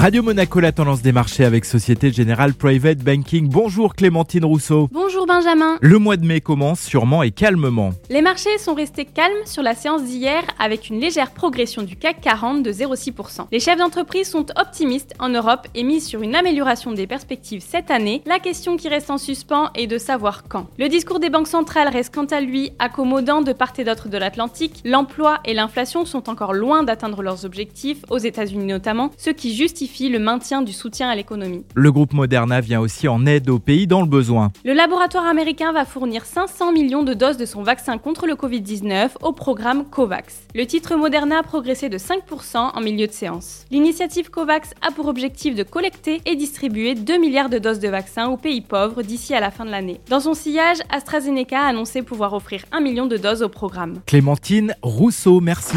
Radio Monaco, la tendance des marchés avec Société Générale Private Banking. Bonjour Clémentine Rousseau. Bonjour Benjamin. Le mois de mai commence sûrement et calmement. Les marchés sont restés calmes sur la séance d'hier avec une légère progression du CAC 40 de 0,6%. Les chefs d'entreprise sont optimistes en Europe et misent sur une amélioration des perspectives cette année. La question qui reste en suspens est de savoir quand. Le discours des banques centrales reste quant à lui accommodant de part et d'autre de l'Atlantique. L'emploi et l'inflation sont encore loin d'atteindre leurs objectifs, aux États-Unis notamment, ce qui justifie le maintien du soutien à l'économie. Le groupe Moderna vient aussi en aide aux pays dans le besoin. Le laboratoire américain va fournir 500 millions de doses de son vaccin contre le Covid-19 au programme COVAX. Le titre Moderna a progressé de 5% en milieu de séance. L'initiative COVAX a pour objectif de collecter et distribuer 2 milliards de doses de vaccins aux pays pauvres d'ici à la fin de l'année. Dans son sillage, AstraZeneca a annoncé pouvoir offrir 1 million de doses au programme. Clémentine Rousseau, merci.